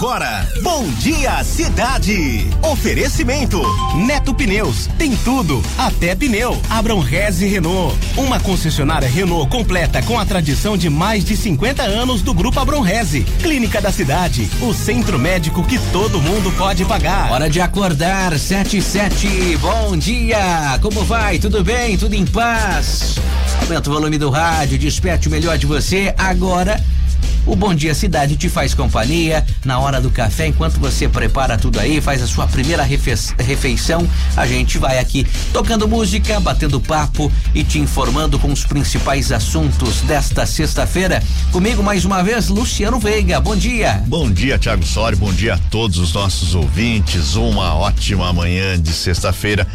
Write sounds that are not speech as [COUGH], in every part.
agora, Bom Dia Cidade. Oferecimento Neto Pneus, tem tudo, até pneu. Abram Reze Renault, uma concessionária Renault completa com a tradição de mais de 50 anos do Grupo Abram Reze. Clínica da Cidade, o centro médico que todo mundo pode pagar. Hora de acordar, sete e sete. Bom dia, como vai? Tudo bem? Tudo em paz? Aumenta o volume do rádio, desperte o melhor de você agora o Bom Dia Cidade te faz companhia na hora do café, enquanto você prepara tudo aí, faz a sua primeira refeição. A gente vai aqui tocando música, batendo papo e te informando com os principais assuntos desta sexta-feira. Comigo mais uma vez, Luciano Veiga. Bom dia. Bom dia, Tiago Sori. Bom dia a todos os nossos ouvintes. Uma ótima manhã de sexta-feira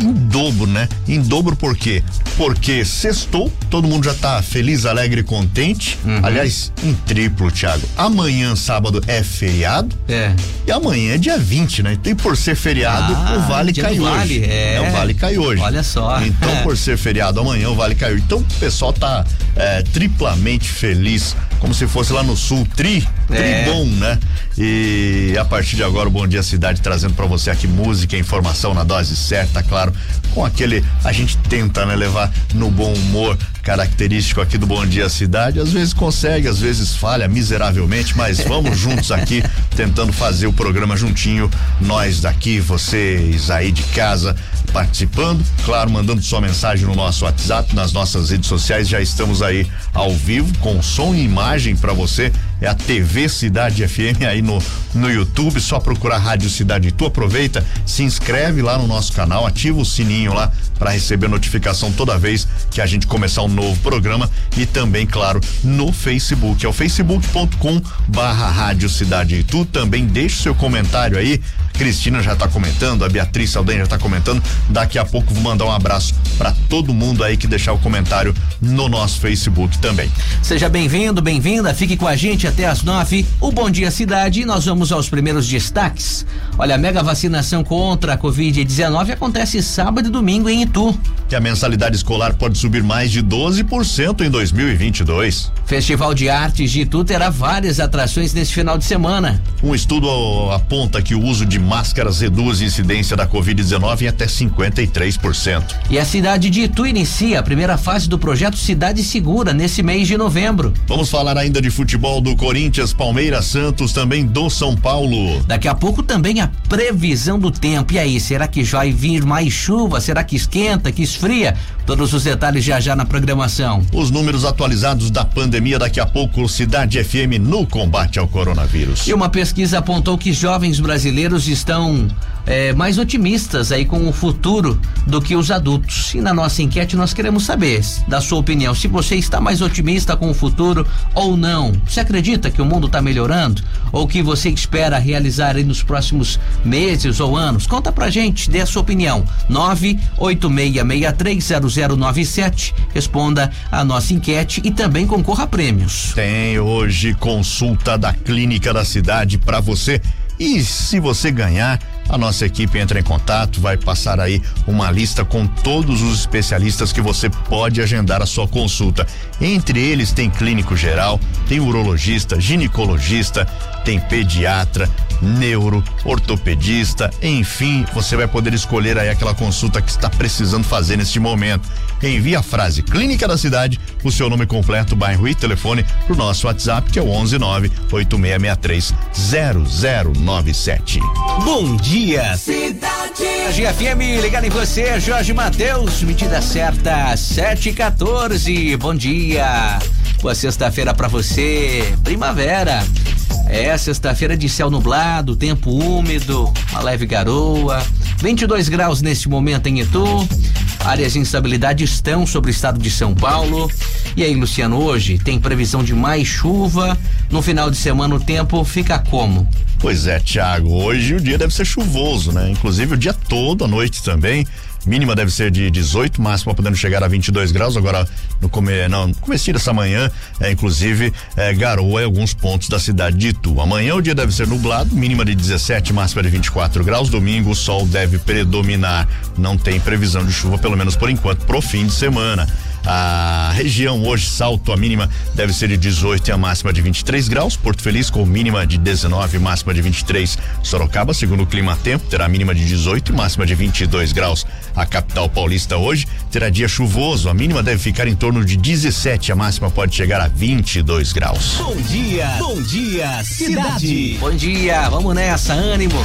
em dobro, né? Em dobro por quê? Porque sextou, todo mundo já tá feliz, alegre e contente. Uhum. Aliás, em triplo, Thiago. Amanhã, sábado, é feriado. É. E amanhã é dia 20, né? Então, por ser feriado, ah, o vale cai hoje. Vale, é. é. O vale cai hoje. Olha só. Então, por [LAUGHS] ser feriado amanhã, o vale caiu. Então, o pessoal tá é, triplamente feliz, como se fosse lá no sul, tri, tri é. bom, né? E a partir de agora, o Bom Dia Cidade trazendo para você aqui música, informação na dose certa, claro, com aquele a gente tenta, né, levar no bom humor característico aqui do Bom Dia Cidade. Às vezes consegue, às vezes falha miseravelmente, mas vamos [LAUGHS] juntos aqui tentando fazer o programa juntinho, nós daqui, vocês aí de casa, participando, claro, mandando sua mensagem no nosso WhatsApp, nas nossas redes sociais, já estamos aí ao vivo com som e imagem para você. É a TV Cidade FM aí no no YouTube, só procurar Rádio Cidade Tu aproveita, se inscreve lá no nosso canal, ativa o sininho lá para receber notificação toda vez que a gente começar um novo programa. E também, claro, no Facebook, é o facebook.com barra Rádio Cidade Tu, também deixe seu comentário aí, Cristina já está comentando, a Beatriz Saldanha já está comentando. Daqui a pouco vou mandar um abraço para todo mundo aí que deixar o comentário no nosso Facebook também. Seja bem-vindo, bem-vinda, fique com a gente até às nove. O Bom Dia Cidade, nós vamos aos primeiros destaques. Olha, a mega vacinação contra a Covid-19 acontece sábado e domingo em Itu. Que a mensalidade escolar pode subir mais de 12% em 2022. Festival de Artes de Itu terá várias atrações neste final de semana. Um estudo aponta que o uso de máscaras reduz a incidência da Covid-19 em até 53%. E a cidade de Itu inicia a primeira fase do projeto Cidade Segura nesse mês de novembro. Vamos falar ainda de futebol do Corinthians, Palmeiras, Santos, também do São Paulo. Daqui a pouco também a previsão do tempo. E aí, será que vai vir mais chuva? Será que esquenta, que esfria? Todos os detalhes já já na programação. Os números atualizados da pandemia daqui a pouco, Cidade FM no combate ao coronavírus. E uma pesquisa apontou que jovens brasileiros estão é, mais otimistas aí com o futuro do que os adultos. E na nossa enquete nós queremos saber, da sua opinião, se você está mais otimista com o futuro ou não. Você acredita que o mundo está melhorando? Ou que você espera realizar aí nos próximos meses ou anos? Conta pra gente, dê a sua opinião. 986630097. Responda a nossa enquete e também concorra a prêmios. Tem hoje consulta da Clínica da Cidade para você e se você ganhar, a nossa equipe entra em contato, vai passar aí uma lista com todos os especialistas que você pode agendar a sua consulta. Entre eles tem clínico geral, tem urologista, ginecologista, tem pediatra, neuro, ortopedista, enfim, você vai poder escolher aí aquela consulta que está precisando fazer neste momento. Envie a frase Clínica da Cidade, o seu nome completo, bairro e telefone pro nosso WhatsApp que é o 119 8663 0097. Bom dia, Cidade. A GFM ligado em você, Jorge Matheus, medida certa 714. Bom dia. Boa sexta-feira para você. Primavera. É, sexta-feira de céu nublado, tempo úmido, uma leve garoa. 22 graus neste momento em Itu. Áreas de instabilidade estão sobre o estado de São Paulo. E aí, Luciano, hoje tem previsão de mais chuva. No final de semana o tempo fica como? Pois é, Thiago. Hoje o dia deve ser chuvoso, né? Inclusive o dia todo, a noite também. Mínima deve ser de 18, máxima podendo chegar a 22 graus. Agora, no, come, não, no começo dessa manhã, é, inclusive, é, garoa em alguns pontos da cidade de Itu. Amanhã o dia deve ser nublado, mínima de 17, máxima de 24 graus. Domingo o sol deve predominar. Não tem previsão de chuva, pelo menos por enquanto, pro fim de semana. A região hoje, salto, a mínima deve ser de 18 e a máxima de 23 graus. Porto Feliz com mínima de 19 máxima de 23. Sorocaba, segundo o clima tempo, terá mínima de 18 e máxima de 22 graus. A capital paulista hoje terá dia chuvoso, a mínima deve ficar em torno de 17, a máxima pode chegar a 22 graus. Bom dia, bom dia, cidade. Bom dia, vamos nessa, ânimo.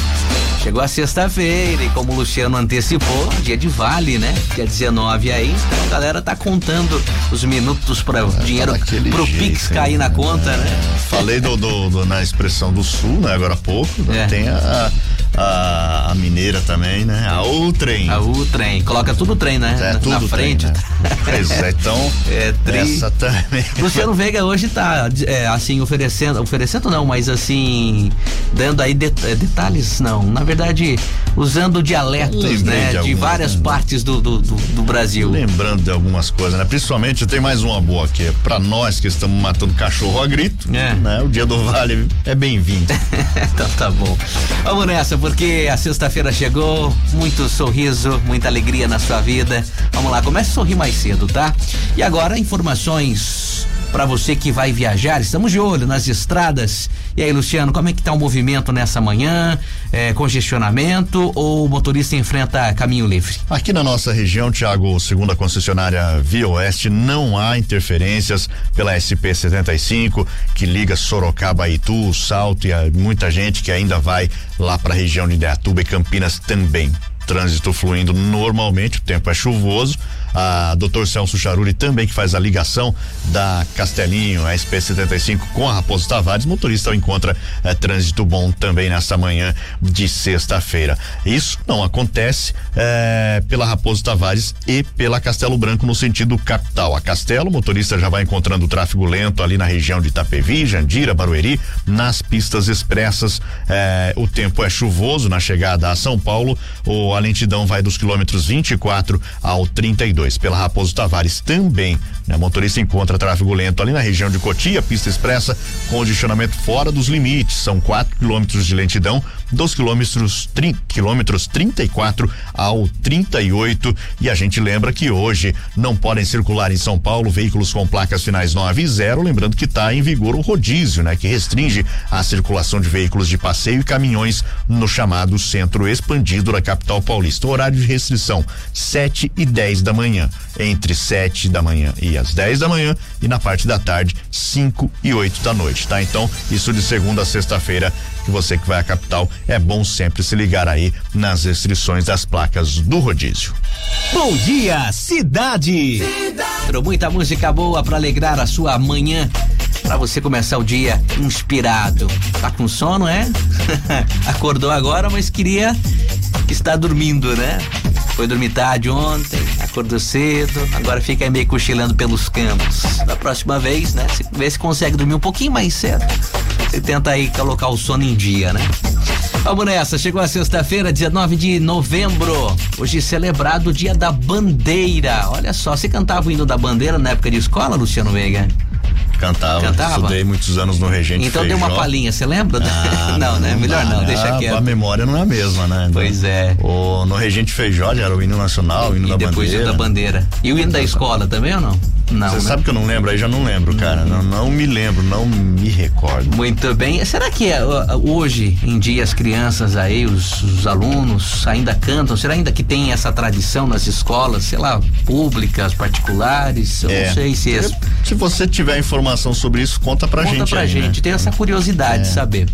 Chegou a sexta-feira e como o Luciano antecipou, dia de vale, né? Dia 19 aí, então a galera tá contando os minutos para o é, dinheiro tá pro jeito, Pix cair na conta, é. né? Falei do, do, do, na expressão do sul, né? Agora há pouco, é. tem a, a, a, mineira também, né? A o trem. A o trem, coloca tudo trem, né? É, tudo na frente. Trem, né? pois é, então [LAUGHS] é, essa também. Luciano Veiga hoje tá é, assim oferecendo, oferecendo não, mas assim dando aí é, detalhes não, na verdade usando dialetos, né? De, de várias partes do, do, do, do, Brasil. Lembrando de algumas coisas, né? Principalmente tem mais uma boa aqui, para nós que estamos matando cachorro a grito, é. né? O dia do vale é bem-vindo. [LAUGHS] então tá bom. Vamos nessa, porque a sexta-feira chegou, muito sorriso, muita alegria na sua vida. Vamos lá, comece a sorrir mais cedo, tá? E agora informações para você que vai viajar. Estamos de olho nas estradas. E aí, Luciano, como é que tá o movimento nessa manhã? É, congestionamento ou o motorista enfrenta caminho livre? Aqui na nossa região, Tiago, segundo a concessionária Via Oeste, não há interferências pela SP 75 que liga Sorocaba Itu, Salto e muita gente que ainda vai lá para a região de Ideatuba e Campinas também trânsito fluindo normalmente, o tempo é chuvoso, a doutor Celso Charuri também que faz a ligação da Castelinho, SP75 com a Raposo Tavares, motorista encontra é, trânsito bom também nessa manhã de sexta-feira. Isso não acontece é, pela Raposo Tavares e pela Castelo Branco no sentido capital. A Castelo, o motorista já vai encontrando tráfego lento ali na região de Itapevi, Jandira, Barueri, nas pistas expressas. É, o tempo é chuvoso na chegada a São Paulo, o, a lentidão vai dos quilômetros 24 ao 32 pela Raposo Tavares também. Né? Motorista encontra tráfego lento ali na região de Cotia, pista expressa, condicionamento fora dos limites. São 4 quilômetros de lentidão, dos quilômetros, tri, quilômetros 34 ao 38. E a gente lembra que hoje não podem circular em São Paulo veículos com placas finais 9 e 0. Lembrando que está em vigor o rodízio, né? Que restringe a circulação de veículos de passeio e caminhões no chamado centro expandido da capital paulista. horário de restrição: 7 e 10 da manhã entre 7 da manhã e as 10 da manhã, e na parte da tarde, 5 e 8 da noite, tá? Então, isso de segunda a sexta-feira, que você que vai à capital, é bom sempre se ligar aí nas restrições das placas do rodízio. Bom dia, cidade! cidade. Muita música boa para alegrar a sua manhã para você começar o dia inspirado. Tá com sono, é? [LAUGHS] Acordou agora, mas queria estar dormindo, né? Foi dormir tarde ontem, acordou cedo, agora fica meio cochilando pelos campos. Da próxima vez, né? Vê se consegue dormir um pouquinho mais cedo. Você tenta aí colocar o sono em dia, né? Vamos nessa, chegou a sexta-feira, 19 de novembro. Hoje celebrado o Dia da Bandeira. Olha só, você cantava o hino da bandeira na época de escola, Luciano Veiga? Cantava, Cantava. Estudei muitos anos no Regente Então Feijó. deu uma palhinha, você lembra? Ah, não, [LAUGHS] não, né? Melhor não, não deixa quieto. A memória não é a mesma, né? Pois é. O, no Regente Feijó era o hino nacional, o hino e da depois bandeira. o da bandeira. E o hino da escola também ou não? Não. Você né? sabe que eu não lembro, aí já não lembro, cara. Não, não me lembro, não me recordo. Muito bem. Será que é, hoje em dia as crianças aí, os, os, alunos ainda cantam? Será ainda que tem essa tradição nas escolas, sei lá, públicas, particulares? Eu é. não sei se é. Se você tiver informação sobre isso, conta pra conta gente. Conta pra aí, gente, né? tem essa curiosidade é. de saber.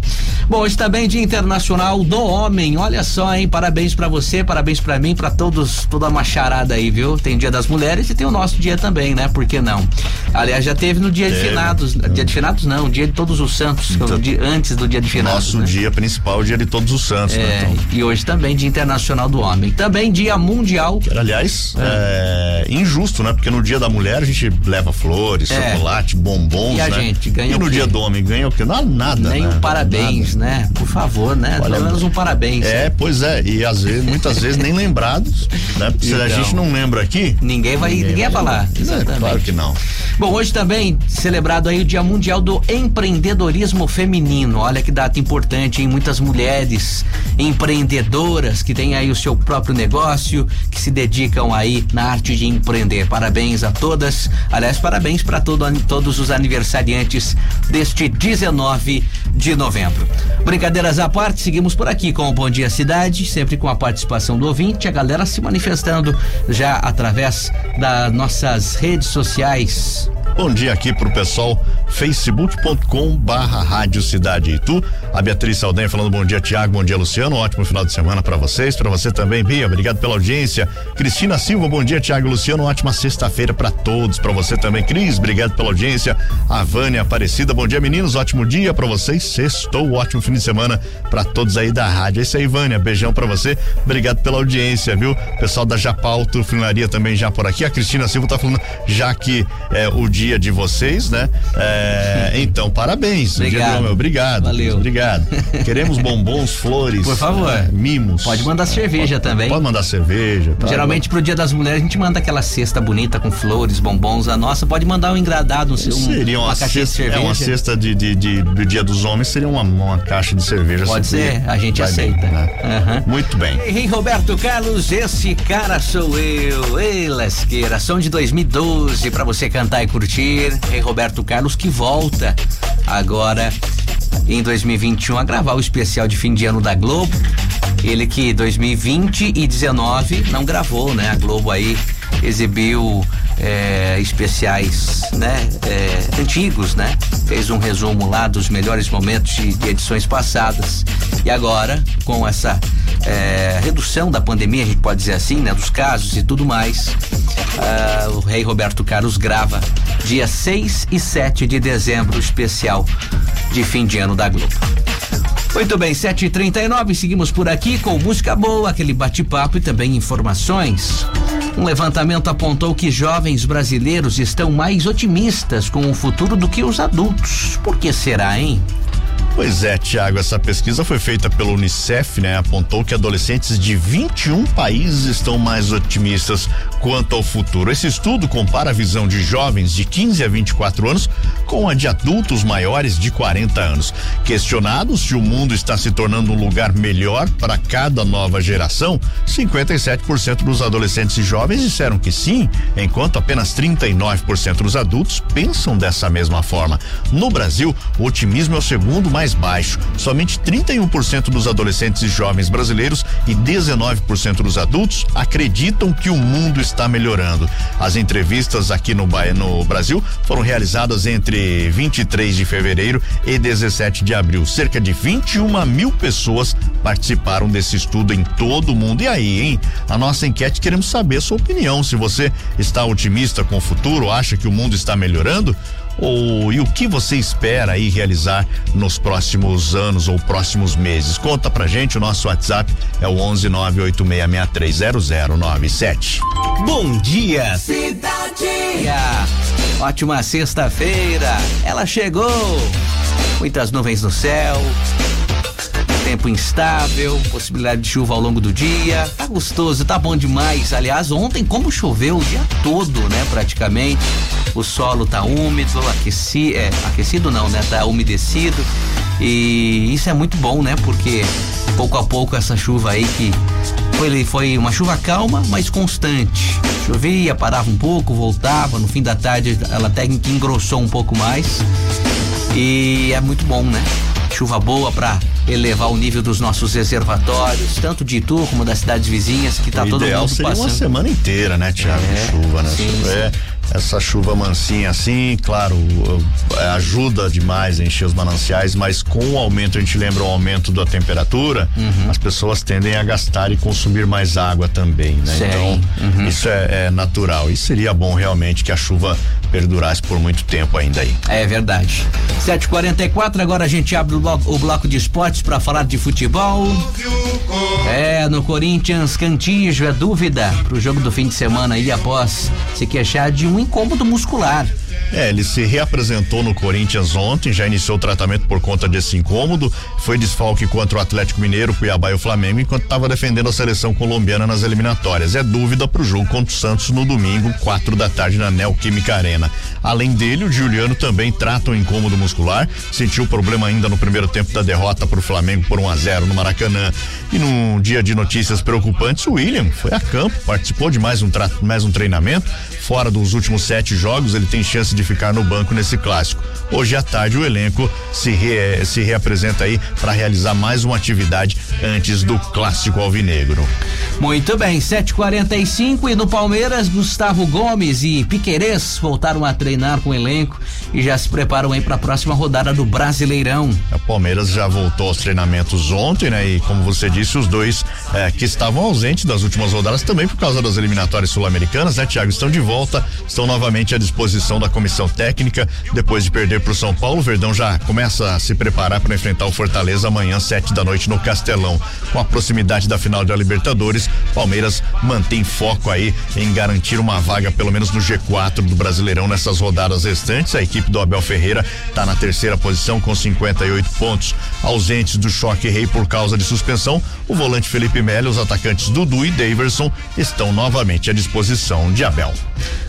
Bom, hoje também Dia Internacional do Homem. Olha só, hein? Parabéns para você, parabéns para mim, para todos, toda uma charada aí, viu? Tem Dia das Mulheres e tem o nosso dia também, né? Por que não? Aliás, já teve no dia de finados. Dia de finados não, dia de todos os santos, então, dia, antes do dia de finados. Nosso né? dia principal, dia de todos os santos, né, é, né? Então. E hoje também, Dia Internacional do Homem. Também dia mundial. aliás, é. é. injusto, né? Porque no dia da mulher a gente leva flores, é. chocolate, bombons, e a né? gente ganha E no dia do homem ganha o quê? Não, nada. Nem né? um parabéns, nada. né? Por favor, né? Olha, Pelo menos um parabéns. É, né? pois é. E às vezes, muitas vezes nem lembrados, né? Porque então, se a gente não lembra aqui. Ninguém vai, ninguém, ninguém vai falar. Exatamente. Claro que não. Bom, hoje também celebrado aí o Dia Mundial do Empreendedorismo Feminino. Olha que data importante, em muitas mulheres empreendedoras que têm aí o seu próprio negócio, que se dedicam aí na arte de empreender. Parabéns a todas. Aliás, parabéns para todo, todos os aniversariantes deste 19 de novembro. Brincadeiras à parte, seguimos por aqui com o Bom Dia Cidade, sempre com a participação do ouvinte, a galera se manifestando já através das nossas redes sociais. Bom dia aqui pro pessoal facebook.com barra Rádio Cidade Itu. A Beatriz Saldanha falando bom dia, Tiago, bom dia, Luciano. Um ótimo final de semana para vocês, para você também, Bia. Obrigado pela audiência. Cristina Silva, bom dia, Tiago e Luciano. Ótima sexta-feira para todos, para você também, Cris. Obrigado pela audiência. A Vânia Aparecida, bom dia, meninos. Ótimo dia para vocês. Sextou, ótimo fim de semana para todos aí da rádio. É isso aí, Vânia. Beijão para você. Obrigado pela audiência, viu? Pessoal da Japalto Finaria também já por aqui. A Cristina Silva tá falando já que é o dia dia de vocês, né? É, então, parabéns. Obrigado. Homem, obrigado. Valeu. Obrigado. Queremos bombons, [LAUGHS] flores. Por favor. É, mimos. Pode mandar cerveja pode, também. Pode mandar cerveja. Tá, Geralmente pro dia das mulheres a gente manda aquela cesta bonita com flores, bombons. A nossa pode mandar um engradado, um, seria uma, uma caixa de cerveja. É uma cesta de, de, de, do dia dos homens seria uma, uma caixa de cerveja. Pode ser, a gente aceita. Bem, né? uhum. Muito bem. Ei, Roberto Carlos, esse cara sou eu. Ei, Lasqueira, som de 2012 para você cantar e curtir. Rei Roberto Carlos que volta agora em 2021 a gravar o especial de fim de ano da Globo. Ele que 2020 e 19 não gravou, né? A Globo aí exibiu é, especiais, né? É, antigos, né? Fez um resumo lá dos melhores momentos de, de edições passadas. E agora, com essa é, redução da pandemia, a gente pode dizer assim, né? Dos casos e tudo mais, uh, o rei Roberto Carlos grava dia 6 e 7 de dezembro, especial de fim de ano da Globo. Muito bem, 7h39, seguimos por aqui com música boa, aquele bate-papo e também informações. Um levantamento apontou que jovens brasileiros estão mais otimistas com o futuro do que os adultos. Por que será, hein? Pois é, Tiago, essa pesquisa foi feita pelo Unicef, né? Apontou que adolescentes de 21 países estão mais otimistas quanto ao futuro. Esse estudo compara a visão de jovens de 15 a 24 anos com a de adultos maiores de 40 anos. Questionados se o mundo está se tornando um lugar melhor para cada nova geração, 57% dos adolescentes e jovens disseram que sim, enquanto apenas 39% dos adultos pensam dessa mesma forma. No Brasil, o otimismo é o segundo mais mais baixo. Somente 31% dos adolescentes e jovens brasileiros e 19% dos adultos acreditam que o mundo está melhorando. As entrevistas aqui no, no Brasil foram realizadas entre 23 de fevereiro e 17 de abril. Cerca de 21 mil pessoas participaram desse estudo em todo o mundo. E aí, hein? A nossa enquete queremos saber a sua opinião. Se você está otimista com o futuro, acha que o mundo está melhorando? Ou e o que você espera aí realizar nos próximos anos ou próximos meses? Conta pra gente, o nosso WhatsApp é o 11986630097. Bom dia, cidade. Ótima sexta-feira. Ela chegou. Muitas nuvens no céu, tempo instável, possibilidade de chuva ao longo do dia. Tá gostoso, tá bom demais. Aliás, ontem como choveu o dia todo, né, praticamente. O solo tá úmido, aqueci, é, aquecido não, né? Tá umedecido. E isso é muito bom, né? Porque pouco a pouco essa chuva aí que foi, foi uma chuva calma, mas constante. Chovia, parava um pouco, voltava. No fim da tarde ela até que engrossou um pouco mais. E é muito bom, né? Chuva boa para elevar o nível dos nossos reservatórios, tanto de Itu como das cidades vizinhas, que tá o todo ideal mundo seria passando. uma semana inteira, né, Tiago? É, chuva, né? Sim, é, sim. Essa chuva mansinha assim, claro, é, ajuda demais a encher os mananciais, mas com o aumento, a gente lembra o aumento da temperatura, uhum. as pessoas tendem a gastar e consumir mais água também, né? Então, uhum. isso é, é, natural. E seria bom realmente que a chuva perdurasse por muito tempo ainda aí. É verdade. 7h44, agora a gente abre o bloco, o bloco de esportes para falar de futebol. É, no Corinthians, Cantijo é dúvida pro jogo do fim de semana aí após se queixar de um incômodo muscular. É, ele se reapresentou no Corinthians ontem, já iniciou o tratamento por conta desse incômodo. Foi desfalque contra o Atlético Mineiro, Cuiabá e o Flamengo, enquanto estava defendendo a seleção colombiana nas eliminatórias. É dúvida para o jogo contra o Santos no domingo, quatro da tarde, na Neoquímica Arena. Além dele, o Juliano também trata um incômodo muscular, sentiu problema ainda no primeiro tempo da derrota para o Flamengo por 1 um a 0 no Maracanã. E num dia de notícias preocupantes, o William foi a campo, participou de mais um, mais um treinamento. Fora dos últimos sete jogos, ele tem chance de ficar no banco nesse clássico. Hoje à tarde, o elenco se, re, se reapresenta aí para realizar mais uma atividade antes do clássico alvinegro. Muito bem, 7:45 e no Palmeiras, Gustavo Gomes e Piquerez voltaram a treinar com o elenco e já se preparam aí para a próxima rodada do Brasileirão. O Palmeiras já voltou aos treinamentos ontem, né? E como você disse, os dois eh, que estavam ausentes das últimas rodadas também por causa das eliminatórias sul-americanas, né, Thiago? Estão de volta, estão novamente à disposição da comissão técnica. Depois de perder para o São Paulo, o Verdão já começa a se preparar para enfrentar o Fortaleza amanhã, sete da noite, no Castelão. Com a proximidade da final da Libertadores, Palmeiras mantém foco aí em garantir uma vaga, pelo menos no G4 do Brasileirão nessas rodadas restantes. A equipe do Abel Ferreira está na terceira posição com 58 pontos. Ausentes do choque rei por causa de suspensão, o volante Felipe Melo, os atacantes Dudu e Daverson estão novamente à disposição de Abel.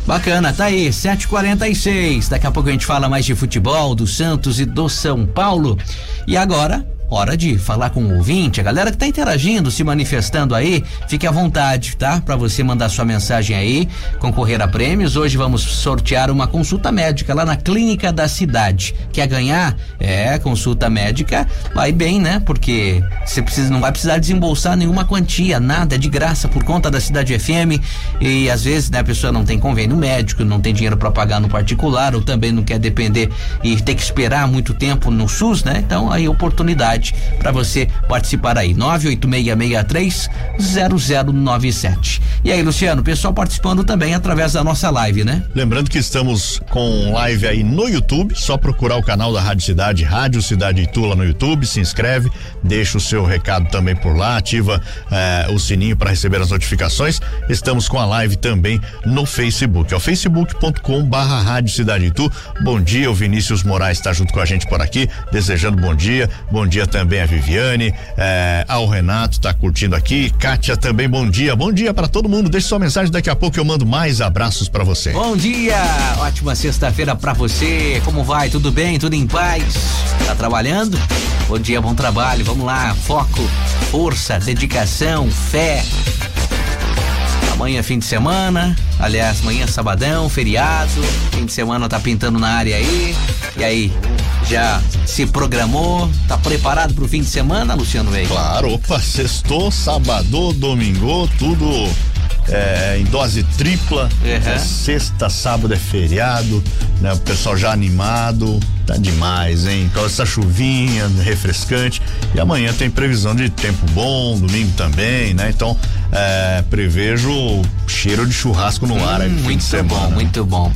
Bacana, tá aí, 7:46. Daqui a pouco a gente fala mais de futebol, do Santos e do São Paulo. E agora, hora de falar com o ouvinte, a galera que tá interagindo, se manifestando aí, fique à vontade, tá? Para você mandar sua mensagem aí, concorrer a prêmios. Hoje vamos sortear uma consulta médica lá na clínica da cidade. Quer ganhar? É, consulta médica, vai bem, né? Porque você precisa, não vai precisar desembolsar nenhuma quantia, nada, é de graça por conta da cidade FM. E às vezes, né, a pessoa não tem convênio médico, não tem dinheiro para pagar no particular, ou também não quer depender e ter que esperar muito tempo no SUS, né? Então aí oportunidade para você participar aí. 986630097. E aí, Luciano, pessoal participando também através da nossa live, né? Lembrando que estamos com live aí no YouTube, só procurar o canal da Rádio Cidade, Rádio Cidade Itula no YouTube, se inscreve, deixa o seu recado também por lá, ativa eh, o sininho para receber as notificações. Estamos com a live também no Facebook, é o facebook.com barra Rádio Cidade Itu. Bom dia, o Vinícius Moraes está junto com a gente por aqui, desejando bom dia. Bom dia também a Viviane, eh, ao Renato tá curtindo aqui, Kátia também, bom dia, bom dia para todo mundo. Deixe sua mensagem daqui a pouco eu mando mais abraços para você. Bom dia, ótima sexta-feira para você. Como vai? Tudo bem? Tudo em paz? Tá trabalhando? Bom dia, bom trabalho. Vamos lá, foco, força, dedicação, fé. Amanhã é fim de semana, aliás, amanhã é sabadão, feriado, fim de semana tá pintando na área aí. E aí, já se programou? Tá preparado pro fim de semana, Luciano Veiga? Claro, opa, sextou, sábado, domingo, tudo é, em dose tripla. Uhum. É sexta, sábado é feriado, né? O pessoal já animado, tá demais, hein? Com essa chuvinha refrescante. E amanhã tem previsão de tempo bom, domingo também, né? Então, é, prevejo cheiro de churrasco no ar. Hum, aí, muito bom, muito bom.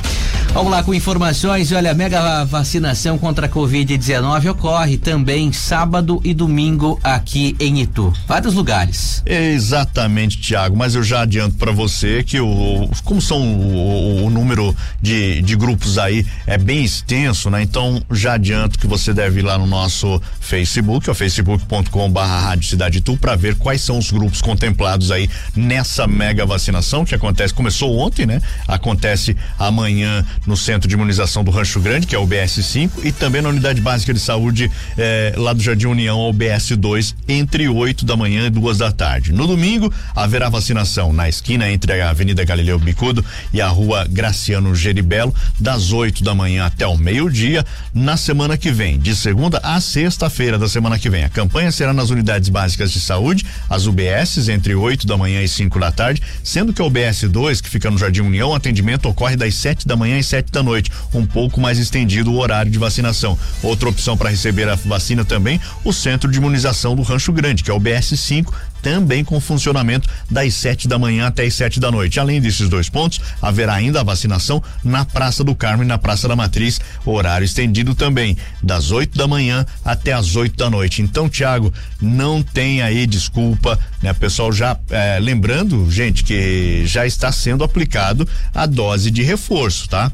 Vamos lá com informações. Olha, a mega vacinação contra a Covid-19 ocorre também sábado e domingo aqui em Itu. Vários lugares. Exatamente, Tiago. Mas eu já adianto para você que o como são o, o, número de, de grupos aí é bem extenso, né? Então já adianto que você deve ir lá no nosso Facebook, é o facebook.com/barra Rádio Cidade Itu, para ver quais são os grupos contemplados aí nessa mega vacinação que acontece começou ontem, né? Acontece amanhã no Centro de Imunização do Rancho Grande, que é o BS5, e também na Unidade Básica de Saúde eh, lá do Jardim União, o BS2, entre 8 da manhã e duas da tarde. No domingo, haverá vacinação na esquina entre a Avenida Galileu Bicudo e a Rua Graciano Geribelo, das 8 da manhã até o meio-dia. Na semana que vem, de segunda a sexta-feira da semana que vem, a campanha será nas unidades básicas de saúde, as UBSs, entre 8 da manhã e 5 da tarde, sendo que o BS2, que fica no Jardim União, o atendimento ocorre das 7 da manhã e sete da noite, um pouco mais estendido o horário de vacinação. Outra opção para receber a vacina também, o Centro de Imunização do Rancho Grande, que é o BS5, também com funcionamento das 7 da manhã até as 7 da noite. Além desses dois pontos, haverá ainda a vacinação na Praça do Carmo e na Praça da Matriz, horário estendido também, das 8 da manhã até as 8 da noite. Então, Tiago, não tem aí desculpa, né? Pessoal já eh, lembrando, gente, que já está sendo aplicado a dose de reforço, tá?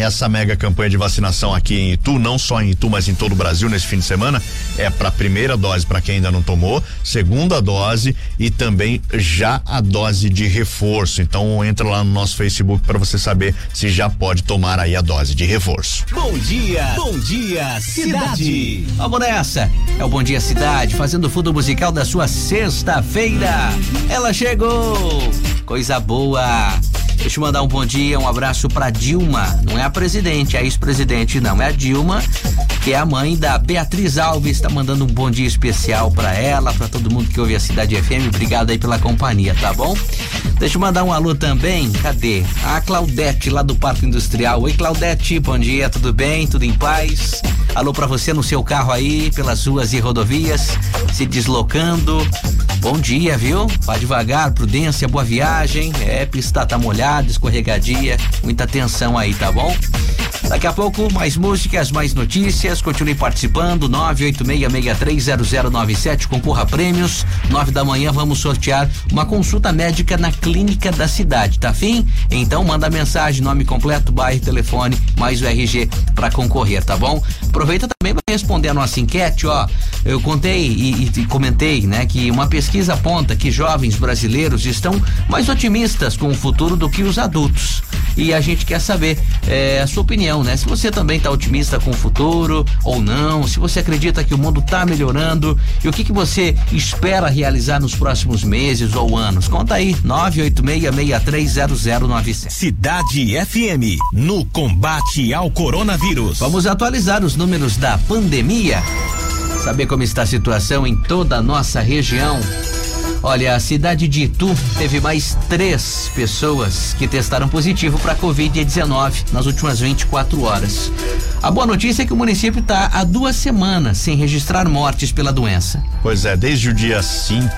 Essa mega campanha de vacinação aqui em Itu, não só em Itu, mas em todo o Brasil nesse fim de semana, é para primeira dose para quem ainda não tomou, segunda dose e também já a dose de reforço. Então entra lá no nosso Facebook para você saber se já pode tomar aí a dose de reforço. Bom dia, bom dia, cidade. Vamos nessa. É o Bom Dia Cidade, fazendo o fundo musical da sua sexta-feira. Ela chegou. Coisa boa. Deixa eu mandar um bom dia, um abraço pra Dilma. Não é a presidente, é a ex-presidente, não. É a Dilma, que é a mãe da Beatriz Alves. Tá mandando um bom dia especial pra ela, pra todo mundo que ouve a Cidade FM. Obrigado aí pela companhia, tá bom? Deixa eu mandar um alô também. Cadê? A Claudete, lá do Parque Industrial. Oi, Claudete, bom dia, tudo bem? Tudo em paz? Alô pra você no seu carro aí, pelas ruas e rodovias, se deslocando. Bom dia, viu? Vá devagar, prudência, boa viagem. É, pista tá molhada, escorregadia. Muita atenção aí, tá bom? Daqui a pouco, mais músicas, mais notícias. Continue participando. 986630097. Concorra a prêmios. Nove da manhã vamos sortear uma consulta médica na clínica da cidade. Tá fim? Então manda mensagem, nome completo, bairro, telefone, mais o RG para concorrer, tá bom? Aproveita também para responder a nossa enquete, ó. Eu contei e, e comentei, né, que uma pesquisa aponta que jovens brasileiros estão mais otimistas com o futuro do que os adultos. E a gente quer saber é, a sua opinião, né? Se você também está otimista com o futuro ou não, se você acredita que o mundo está melhorando e o que, que você espera realizar nos próximos meses ou anos. Conta aí, 986630097. Cidade FM, no combate ao coronavírus. Vamos atualizar os números da pandemia. Saber como está a situação em toda a nossa região. Olha, a cidade de Itu teve mais três pessoas que testaram positivo para Covid-19 nas últimas 24 horas. A boa notícia é que o município está há duas semanas sem registrar mortes pela doença. Pois é, desde o dia 5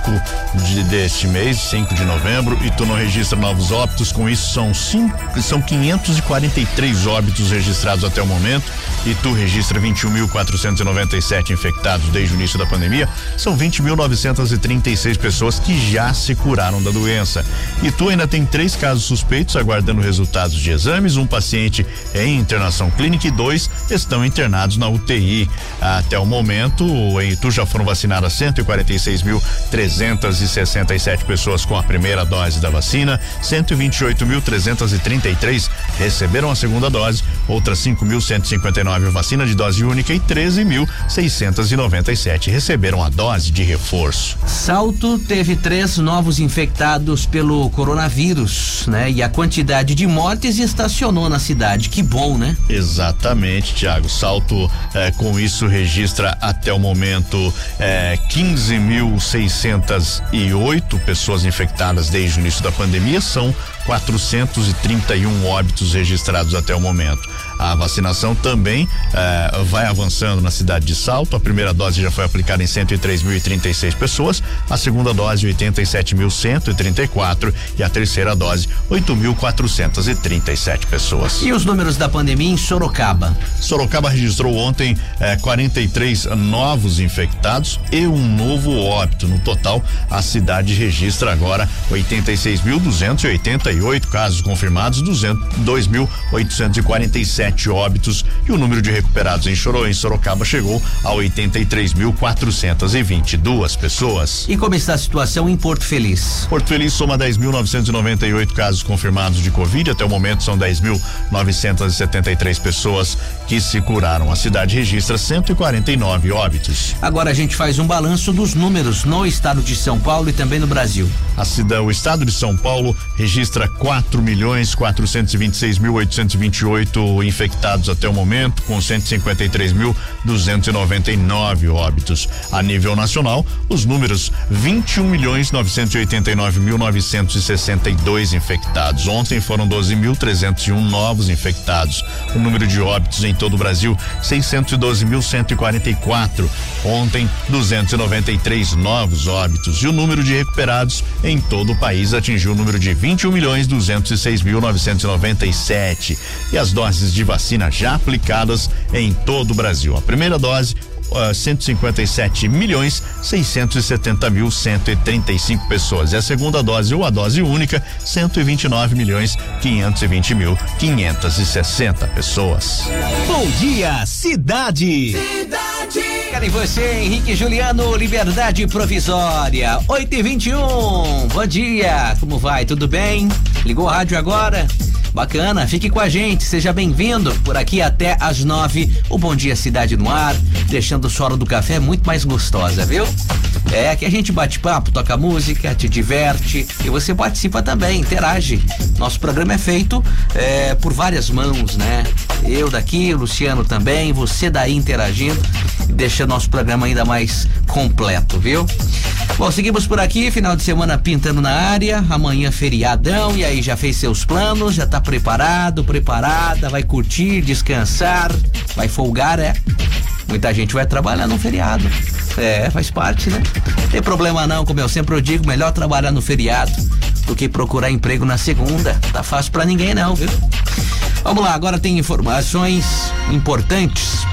de, deste mês, 5 de novembro, Itu não registra novos óbitos. Com isso, são, cinco, são 543 óbitos registrados até o momento. Itu registra 21.497 infectados desde o início da pandemia. São 20.936 pessoas que já se curaram da doença. Itu ainda tem três casos suspeitos aguardando resultados de exames. Um paciente em internação clínica e dois estão internados na UTI. Até o momento, em Itu já foram vacinadas 146.367 pessoas com a primeira dose da vacina, 128.333 receberam a segunda dose, outras 5.159 vacina de dose única e 13.697 receberam a dose de reforço. Salto teve três novos infectados pelo coronavírus, né? E a quantidade de mortes estacionou na cidade. Que bom, né? Exatamente, Tiago. Salto eh, com isso registra até o momento eh, 15.608 pessoas infectadas desde o início da pandemia. São 431 óbitos registrados até o momento. A vacinação também eh, vai avançando na cidade de Salto. A primeira dose já foi aplicada em 103.036 pessoas, a segunda dose 87.134 e a terceira dose 8.437 pessoas. E os números da pandemia em Sorocaba? Sorocaba registrou ontem eh, 43 novos infectados e um novo óbito. No total, a cidade registra agora 86.288 casos confirmados, 2.847 óbitos e o número de recuperados em Choró, em Sorocaba chegou a 83.422 pessoas. E como está a situação em Porto Feliz? Porto Feliz soma 10.998 casos confirmados de Covid. Até o momento são 10.973 pessoas que se curaram. A cidade registra 149 óbitos. Agora a gente faz um balanço dos números no estado de São Paulo e também no Brasil. A cidade, o estado de São Paulo registra 4 milhões 426 mil 828 infectados até o momento, com 153.299 óbitos. A nível nacional, os números 21 milhões 989 mil 962 infectados. Ontem foram 12.301 novos infectados. O número de óbitos em todo o Brasil 612.144. Ontem 293 novos óbitos e o número de recuperados em todo o país atingiu o número de 21 milhões 206 mil 997 e as doses de vacina já aplicadas em todo o Brasil. A primeira dose uh, 157 milhões 670 mil 135 pessoas. E a segunda dose ou a dose única, 129 milhões 520 mil 560 pessoas. Bom dia, cidade. Cidade. Quero você, Henrique Juliano, Liberdade Provisória, 8 e 21 Bom dia, como vai? Tudo bem? Ligou o rádio agora? Bacana, fique com a gente, seja bem-vindo. Por aqui até às nove, o Bom Dia Cidade no ar, deixando o solo do café muito mais gostosa, viu? É, aqui a gente bate papo, toca música, te diverte e você participa também, interage. Nosso programa é feito é, por várias mãos, né? Eu daqui, Luciano também, você daí interagindo, deixando nosso programa ainda mais completo, viu? Bom, seguimos por aqui, final de semana pintando na área, amanhã feriadão, e aí já fez seus planos, já tá preparado, preparada, vai curtir, descansar, vai folgar, é? Muita gente vai trabalhar no feriado. É, faz parte, né? Tem problema não, como eu sempre digo, melhor trabalhar no feriado do que procurar emprego na segunda. Tá fácil para ninguém não, viu? Vamos lá, agora tem informações importantes.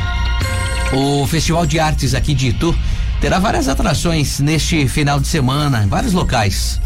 O Festival de Artes aqui de Itu terá várias atrações neste final de semana, em vários locais.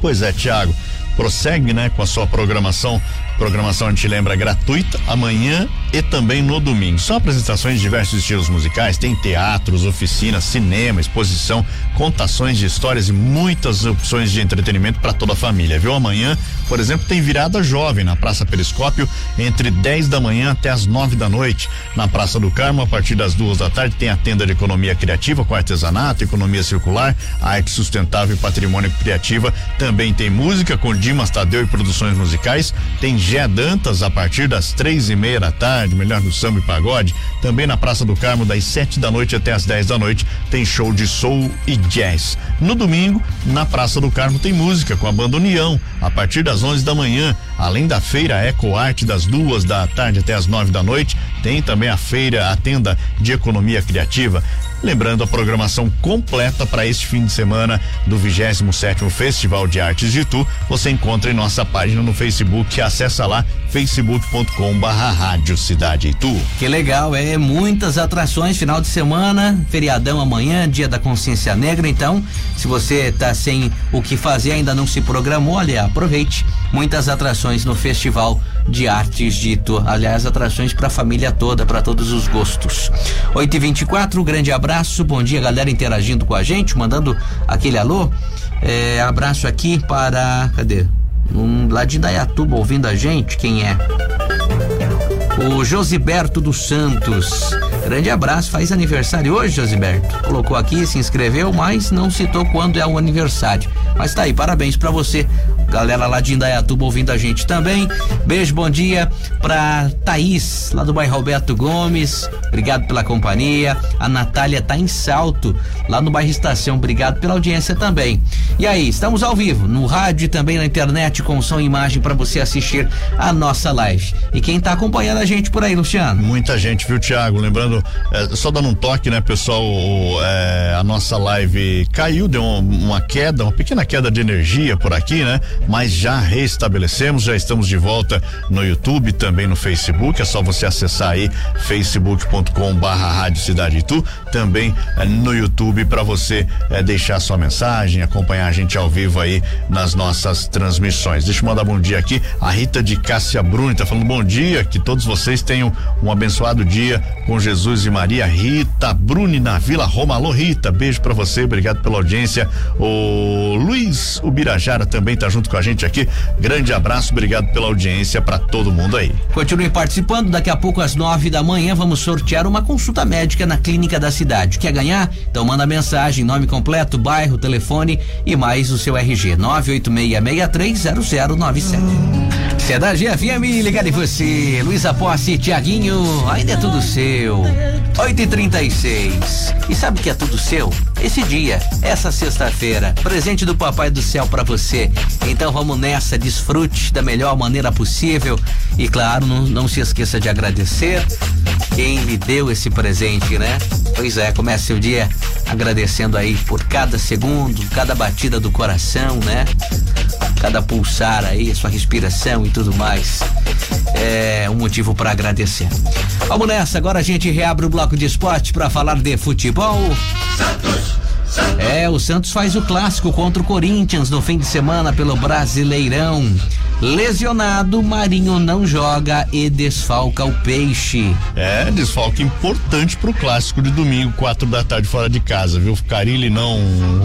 Pois é, Tiago. Prossegue, né, com a sua programação Programação a gente lembra gratuita amanhã e também no domingo. São apresentações de diversos estilos musicais, tem teatros, oficinas, cinema, exposição, contações de histórias e muitas opções de entretenimento para toda a família. Viu? Amanhã, por exemplo, tem virada jovem na Praça Periscópio entre 10 da manhã até as 9 da noite. Na Praça do Carmo, a partir das duas da tarde, tem a tenda de economia criativa com artesanato, economia circular, arte sustentável e patrimônio criativa. Também tem música com Dimas Tadeu e produções musicais. Tem Gé Dantas a partir das três e meia da tarde, melhor do samba e pagode. Também na Praça do Carmo, das sete da noite até as dez da noite, tem show de soul e jazz. No domingo, na Praça do Carmo, tem música com a banda União, a partir das onze da manhã. Além da feira Eco Arte das duas da tarde até as nove da noite, tem também a feira, a tenda de economia criativa. Lembrando a programação completa para este fim de semana do 27 Festival de Artes de Itu, você encontra em nossa página no Facebook. Acessa lá facebook.com/barra Rádio Cidade Itu. Que legal, é muitas atrações final de semana, feriadão amanhã, Dia da Consciência Negra. Então, se você está sem o que fazer, ainda não se programou, olha, aproveite. Muitas atrações no Festival de Artes de Itu. Aliás, atrações para a família toda, para todos os gostos. 8 e 24 grande abraço, bom dia, galera interagindo com a gente, mandando aquele alô. É, abraço aqui para. Cadê? Um, lá de Dayatuba ouvindo a gente, quem é? O Josiberto dos Santos. Grande abraço, faz aniversário hoje, Josiberto. Colocou aqui, se inscreveu, mas não citou quando é o aniversário. Mas tá aí, parabéns para você. Galera lá de Indaiatuba ouvindo a gente também. Beijo, bom dia pra Thaís, lá do bairro Roberto Gomes. Obrigado pela companhia. A Natália tá em salto, lá no bairro Estação. Obrigado pela audiência também. E aí, estamos ao vivo, no rádio e também na internet com som e imagem para você assistir a nossa live. E quem tá acompanhando a gente por aí, Luciano? Muita gente, viu, Thiago? Lembrando, é, só dando um toque, né, pessoal? É, a nossa live caiu, deu uma queda, uma pequena queda de energia por aqui, né? Mas já restabelecemos, já estamos de volta no YouTube, também no Facebook. É só você acessar aí facebook.com barra Rádio Cidade Itu, também é, no YouTube para você é, deixar sua mensagem, acompanhar a gente ao vivo aí nas nossas transmissões. Deixa eu mandar bom dia aqui. A Rita de Cássia Bruni tá falando bom dia, que todos vocês tenham um abençoado dia com Jesus e Maria. Rita Bruni na Vila Roma. Alô, Rita, beijo para você, obrigado pela audiência. O Luiz Ubirajara também tá junto com a gente aqui. Grande abraço, obrigado pela audiência para todo mundo aí. Continue participando, daqui a pouco às nove da manhã vamos sortear uma consulta médica na clínica da cidade. Quer ganhar? Então manda mensagem, nome completo, bairro, telefone e mais o seu RG 986630097. Você é da GFM, ligado em você. Luísa Posse, Tiaguinho, ainda é tudo seu. 8 e 36 E sabe o que é tudo seu? Esse dia, essa sexta-feira, presente do Papai do Céu para você. Então vamos nessa, desfrute da melhor maneira possível. E claro, não, não se esqueça de agradecer quem lhe deu esse presente, né? Pois é, comece seu dia agradecendo aí por cada segundo, cada batida do coração, né? Cada pulsar aí, sua respiração e tudo mais. É um motivo para agradecer. Vamos nessa, agora a gente reabre o bloco de esporte para falar de futebol. Santos. É, o Santos faz o clássico contra o Corinthians no fim de semana pelo Brasileirão. Lesionado, Marinho não joga e desfalca o Peixe. É, desfalque importante pro clássico de domingo, quatro da tarde fora de casa, viu? Carilli não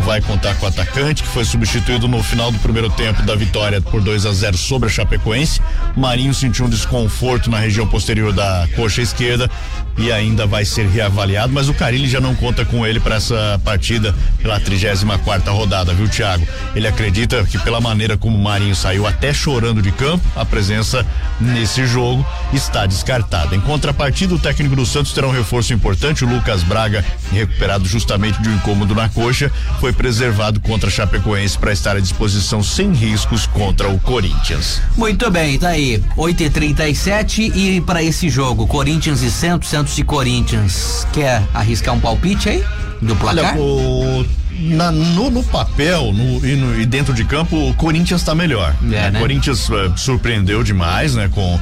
vai contar com o atacante, que foi substituído no final do primeiro tempo da vitória por 2 a 0 sobre a Chapecoense. Marinho sentiu um desconforto na região posterior da coxa esquerda e ainda vai ser reavaliado, mas o Carilli já não conta com ele para essa partida pela 34 quarta rodada, viu, Thiago? Ele acredita que pela maneira como o Marinho saiu até chorando de campo, a presença nesse jogo está descartada. Em contrapartida, o técnico do Santos terá um reforço importante, o Lucas Braga, recuperado justamente de um incômodo na coxa, foi preservado contra a Chapecoense para estar à disposição sem riscos contra o Corinthians. Muito bem, tá aí. 8 e 37 e para esse jogo, Corinthians e Santos, Santos e Corinthians. Quer arriscar um palpite aí? Do placar? Olha, o na, no, no, papel no, e, no, e, dentro de campo, o Corinthians está melhor. É, né? Corinthians uh, surpreendeu demais, né? Com, uh,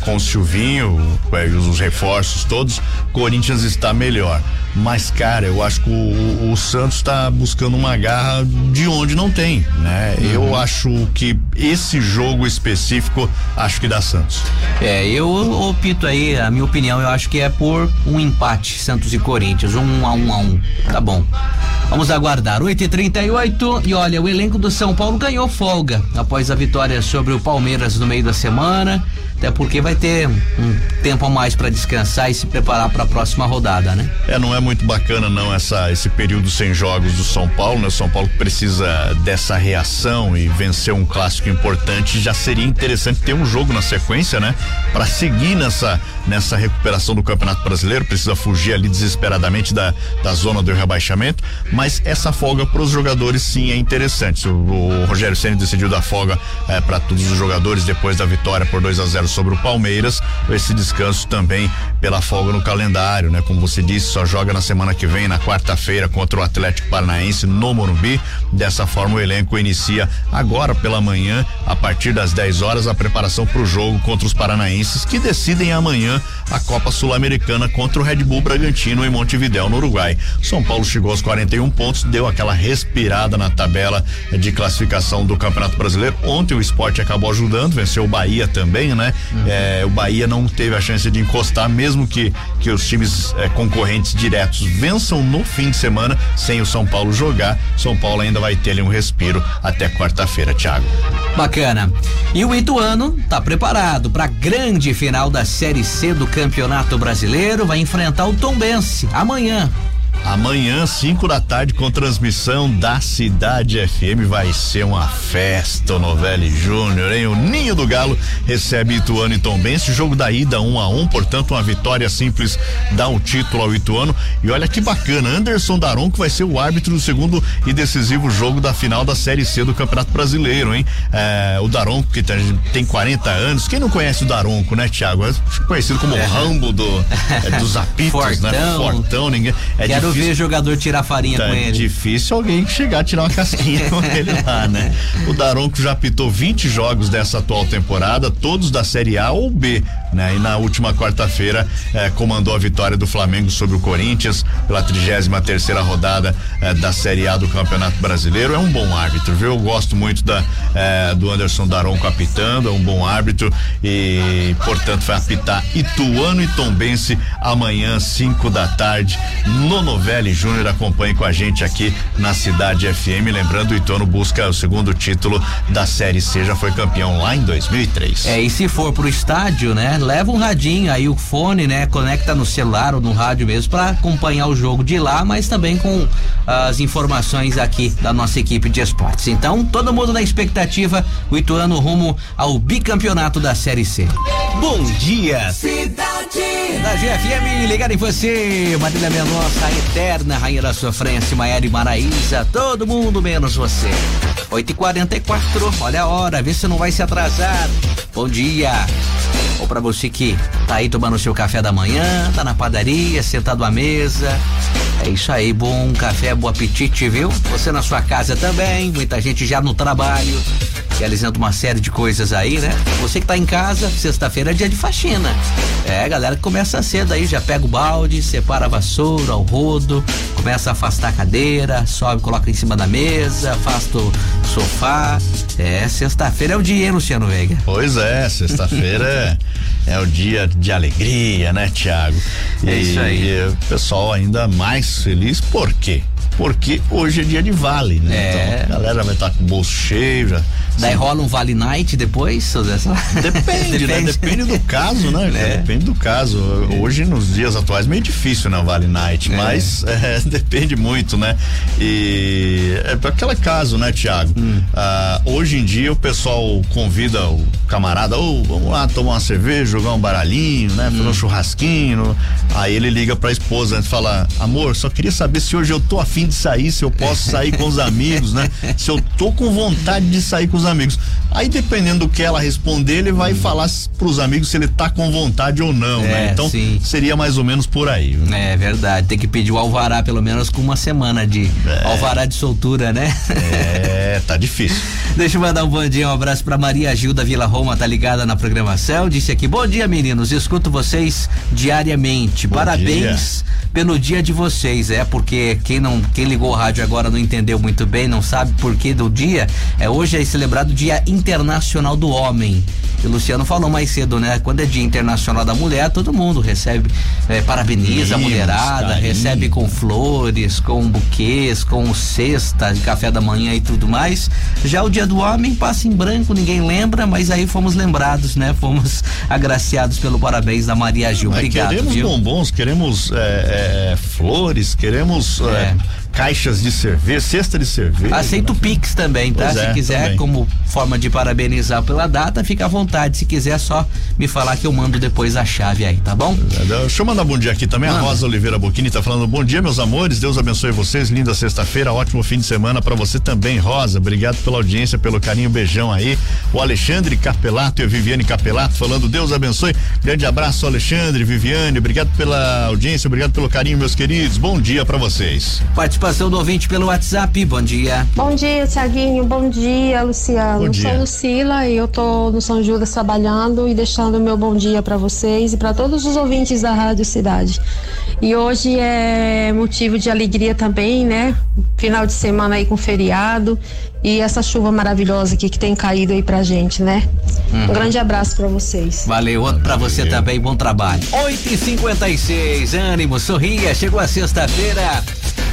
com o Silvinho, uh, os reforços todos. Corinthians está melhor. Mas, cara, eu acho que o, o Santos está buscando uma garra de onde não tem, né? Uhum. Eu acho que esse jogo específico, acho que dá Santos. É, eu opito aí, a minha opinião, eu acho que é por um empate, Santos e Corinthians, um a um a um. Tá bom. Vamos aguardar. 8 e 38 e olha, o elenco do São Paulo ganhou folga após a vitória sobre o Palmeiras no meio da semana. Até porque vai ter um tempo a mais para descansar e se preparar para a próxima rodada, né? É, não é muito bacana não essa esse período sem jogos do São Paulo, né? São Paulo precisa dessa reação e vencer um clássico importante. Já seria interessante ter um jogo na sequência, né? Para seguir nessa nessa recuperação do Campeonato Brasileiro, precisa fugir ali desesperadamente da, da zona do rebaixamento, mas essa folga para os jogadores sim é interessante. O, o Rogério Ceni decidiu dar folga é, para todos os jogadores depois da vitória por 2 a 0 sobre o Palmeiras, esse descanso também pela folga no calendário, né? Como você disse, só joga na semana que vem, na quarta-feira, contra o Atlético Paranaense no Morumbi. Dessa forma, o elenco inicia agora pela manhã, a partir das 10 horas, a preparação para o jogo contra os paranaenses que decidem amanhã a Copa Sul-Americana contra o Red Bull Bragantino em Montevidéu, no Uruguai. São Paulo chegou aos 41 pontos, deu aquela respirada na tabela de classificação do Campeonato Brasileiro. Ontem o esporte acabou ajudando, venceu o Bahia também, né? Uhum. É, o Bahia não teve a chance de encostar, mesmo que, que os times é, concorrentes diretos vençam no fim de semana, sem o São Paulo jogar. São Paulo ainda vai ter ali um respiro até quarta-feira, Thiago. Bacana. E o Ituano está preparado para a grande final da Série C do Campeonato Brasileiro, vai enfrentar o Tombense amanhã. Amanhã, 5 da tarde, com transmissão da Cidade FM, vai ser uma festa, o Novelli Júnior, hein? O Ninho do Galo recebe Ituano e Tombense, jogo da ida 1 um a 1 um, portanto, uma vitória simples dá um título ao Ituano. E olha que bacana, Anderson Daronco vai ser o árbitro do segundo e decisivo jogo da final da Série C do Campeonato Brasileiro, hein? É, o Daronco, que tem 40 anos, quem não conhece o Daronco, né, Thiago? É conhecido como é. Rambo do, é, dos [LAUGHS] apitos, né? Fortão. né? Fortão, ninguém. É Quero ver jogador tirar farinha tá com ele. difícil alguém chegar a tirar uma casquinha com [LAUGHS] ele lá, né? O Daronco já apitou 20 jogos dessa atual temporada, todos da Série A ou B, né? E na última quarta-feira eh, comandou a vitória do Flamengo sobre o Corinthians pela 33 terceira rodada eh, da Série A do Campeonato Brasileiro. É um bom árbitro, viu? Eu gosto muito da eh, do Anderson Daronco apitando, é um bom árbitro e, portanto, vai apitar Ituano e Tombense amanhã, 5 da tarde, no Novelli Júnior. Acompanhe com a gente aqui na Cidade FM. Lembrando, o Ituano busca o segundo título da Série C, já foi campeão lá em 2003. É, e se for pro estádio, né? Leva um radinho aí, o fone, né? Conecta no celular ou no rádio mesmo para acompanhar o jogo de lá, mas também com as informações aqui da nossa equipe de esportes. Então, todo mundo na expectativa, o Ituano rumo ao bicampeonato da Série C. Bom dia, cidade. Da GFM, ligado em você, Marília Mendonça, a eterna rainha da sofrência, Maiara Maraísa, todo mundo menos você. 8 e 44 olha a hora, vê se não vai se atrasar. Bom dia. Ou para você que tá aí tomando seu café da manhã, tá na padaria, sentado à mesa. É isso aí, bom café, bom apetite, viu? Você na sua casa também, muita gente já no trabalho, realizando uma série de coisas aí, né? Você que tá em casa, sexta-feira é dia de faxina. É, galera que começa cedo aí, já pega o balde, separa a vassoura, o rodo, começa a afastar a cadeira, sobe, coloca em cima da mesa, afasta o sofá. É, sexta-feira é o dia, hein, Luciano Veiga? Pois é, sexta-feira [LAUGHS] é, é o dia de alegria, né, Tiago? É isso aí. E o pessoal ainda mais feliz, por quê? Porque hoje é dia de vale, né? É. Então a galera vai estar tá com o bolso cheio, já Daí rola um Vale Night depois? [LAUGHS] Depende, né? Depende do caso, né? [LAUGHS] É. Depende do caso. Hoje, nos dias atuais, meio difícil, né? Vale Night, é. mas [LAUGHS] é, depende muito, né? E é para aquele caso, né, Tiago? Hum. Ah, hoje em dia o pessoal convida o camarada, ou oh, vamos lá tomar uma cerveja, jogar um baralhinho, né? Fazer hum. um churrasquinho. Aí ele liga pra esposa e fala, amor, só queria saber se hoje eu tô afim de sair, se eu posso sair com os amigos, né? Se eu tô com vontade de sair com os amigos. Aí, dependendo do que ela responder, ele vai hum. falar pros amigos se ele tá com vontade ou não, né? é, né? Então, sim. seria mais ou menos por aí. Viu? É verdade. Tem que pedir o alvará, pelo menos com uma semana de é. alvará de soltura, né? É, tá difícil. [LAUGHS] Deixa eu mandar um bom dia, um abraço pra Maria Gilda Vila Roma, tá ligada na programação. Disse aqui: bom dia, meninos. Escuto vocês diariamente. Bom Parabéns dia. pelo dia de vocês. É, porque quem não, quem ligou o rádio agora não entendeu muito bem, não sabe por que do dia. É hoje é celebrado celebrado o Dia Internacional do Homem. E o Luciano falou mais cedo, né? Quando é Dia Internacional da Mulher, todo mundo recebe, é, parabeniza a mulherada, carinho. recebe com flores, com buquês, com cesta de café da manhã e tudo mais. Já o Dia do Homem passa em branco, ninguém lembra, mas aí fomos lembrados, né? Fomos [LAUGHS] agraciados pelo parabéns da Maria Gil. Obrigado. Queremos viu? bombons, queremos é, é, flores, queremos é, caixas de cerveja, cesta de cerveja. Aceito né? Pix também, tá? Pois Se é, quiser, também. como forma de parabenizar pela data, fica à vontade. Se quiser, só me falar que eu mando depois a chave aí, tá bom? Deixa eu mandar bom dia aqui também. Manda. A Rosa Oliveira Boquini tá falando bom dia, meus amores. Deus abençoe vocês. Linda sexta-feira, ótimo fim de semana para você também, Rosa. Obrigado pela audiência, pelo carinho, beijão aí. O Alexandre Capelato e a Viviane Capelato falando Deus abençoe. Grande abraço, Alexandre, Viviane. Obrigado pela audiência, obrigado pelo carinho, meus queridos. Bom dia para vocês. Participação participação do ouvinte pelo WhatsApp. Bom dia. Bom dia, Tiaguinho. Bom dia, Luciano. Bom dia. Sou Lucila e eu tô no São Judas trabalhando e deixando o meu bom dia para vocês e para todos os ouvintes da Rádio Cidade. E hoje é motivo de alegria também, né? Final de semana aí com feriado e essa chuva maravilhosa aqui que tem caído aí pra gente, né? Uhum. Um grande abraço para vocês. Valeu, outro pra você também, bom trabalho. 8 e 56 ânimo, sorria, chegou a sexta-feira.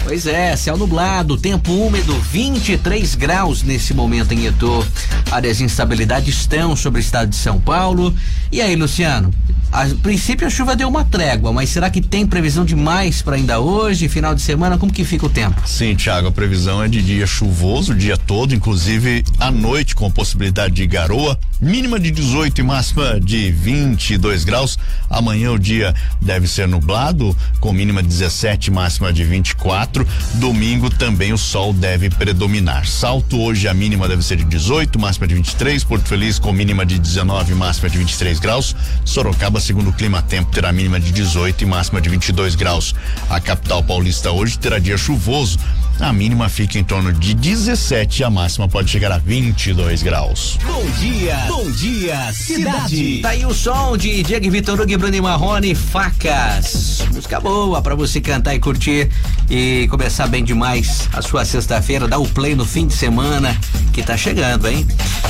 Pois é, céu nublado, tempo úmido, 23 graus nesse momento em Etor. Áreas de instabilidade estão sobre o estado de São Paulo. E aí, Luciano? A princípio a chuva deu uma trégua, mas será que tem previsão de mais para ainda hoje, final de semana? Como que fica o tempo? Sim, Tiago, a previsão é de dia chuvoso o dia todo, inclusive à noite com possibilidade de garoa, mínima de 18 e máxima de 22 graus. Amanhã o dia deve ser nublado, com mínima de 17 e máxima de 24. Domingo também o sol deve predominar. Salto hoje a mínima deve ser de 18, máxima de 23. Porto Feliz com mínima de 19 e máxima de 23 graus. Sorocaba, segundo o clima tempo, terá mínima de 18 e máxima de 22 graus. A capital paulista hoje terá dia chuvoso a mínima fica em torno de 17 e a máxima pode chegar a 22 graus. Bom dia, bom dia, cidade. Tá aí o som de Diego Vitor Hugo e Bruno Marrone, Facas. Música boa para você cantar e curtir e começar bem demais a sua sexta-feira. Dá o play no fim de semana que tá chegando, hein?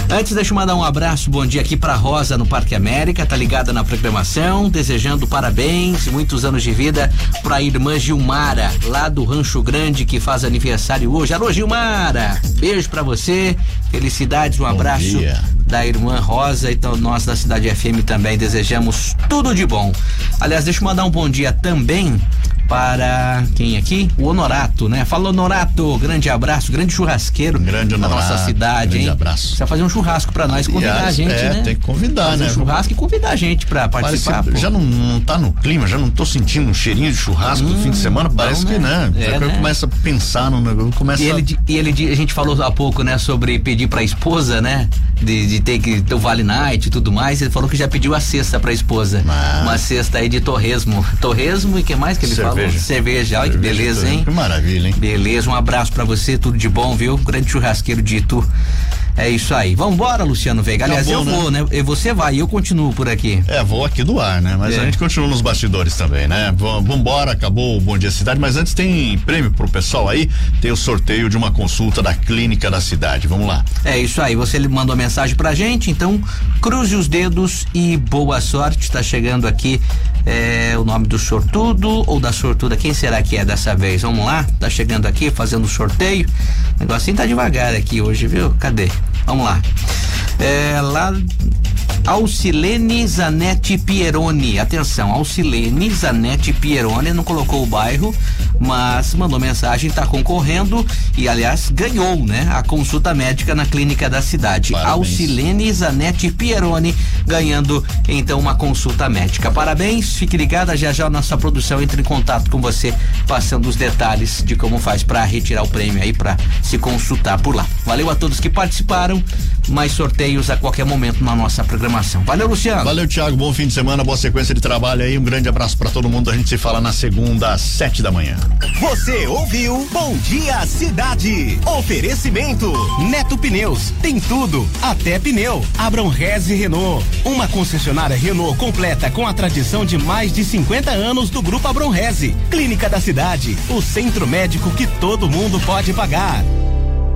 Antes, deixa eu mandar um abraço, bom dia aqui pra Rosa no Parque América, tá ligada na programação, desejando parabéns, muitos anos de vida pra irmã Gilmara, lá do Rancho Grande, que faz aniversário aniversário hoje. Alô, Gilmara! Beijo para você, felicidades, um bom abraço dia. da irmã Rosa. Então, nós da Cidade FM também desejamos tudo de bom. Aliás, deixa eu mandar um bom dia também para quem aqui? O Honorato, né? Fala Honorato, grande abraço, grande churrasqueiro grande da nossa cidade, grande hein? abraço. Precisa fazer um churrasco para nós, convidar a gente, é, né? tem que convidar, fazer né? Um churrasco e convidar a gente para participar. Parece, já não, não tá no clima, já não tô sentindo um cheirinho de churrasco hum, no fim de semana, parece que né? É, né? começa a pensar no negócio, começa e ele, e ele a gente falou há pouco, né, sobre pedir para a esposa, né, de, de ter que ter o Vale Night e tudo mais, ele falou que já pediu a cesta para a esposa. Ah. Uma cesta aí de torresmo. Torresmo e que mais que ele Cerveja. Falou? Cerveja. Olha que beleza, hein? Que maravilha, hein? Beleza, um abraço para você, tudo de bom, viu? Grande churrasqueiro de Itu. É isso aí. Vambora, Luciano Veiga. Aliás, Acabou, eu vou, né? E você vai, eu continuo por aqui. É, vou aqui do ar, né? Mas é. a gente continua nos bastidores também, né? Vambora, acabou o Bom Dia Cidade, mas antes tem prêmio pro pessoal aí, tem o sorteio de uma consulta da clínica da cidade. Vamos lá. É isso aí. Você mandou mensagem pra gente, então cruze os dedos e boa sorte. Tá chegando aqui é, o nome do sortudo ou da sortuda. Quem será que é dessa vez? Vamos lá? Tá chegando aqui fazendo o sorteio. O negocinho tá devagar aqui hoje, viu? Cadê? Vamos lá. É, lá Alcilene Zanetti Pieroni. Atenção, Alcilene Zanetti Pieroni não colocou o bairro, mas mandou mensagem, está concorrendo e, aliás, ganhou, né? A consulta médica na clínica da cidade. Parabéns. Alcilene Zanetti Pieroni ganhando então uma consulta médica. Parabéns, fique ligada, já já a nossa produção entra em contato com você, passando os detalhes de como faz para retirar o prêmio aí, para se consultar por lá. Valeu a todos que participaram, mais sorteios a qualquer momento na nossa programação. Valeu, Luciano. Valeu, Thiago. Bom fim de semana, boa sequência de trabalho aí. Um grande abraço para todo mundo. A gente se fala na segunda às sete da manhã. Você ouviu Bom Dia Cidade. Oferecimento Neto Pneus. Tem tudo, até pneu. Abram Reze Renault. Uma concessionária Renault completa com a tradição de mais de 50 anos do Grupo Abram Reze. Clínica da Cidade. O centro médico que todo mundo pode pagar.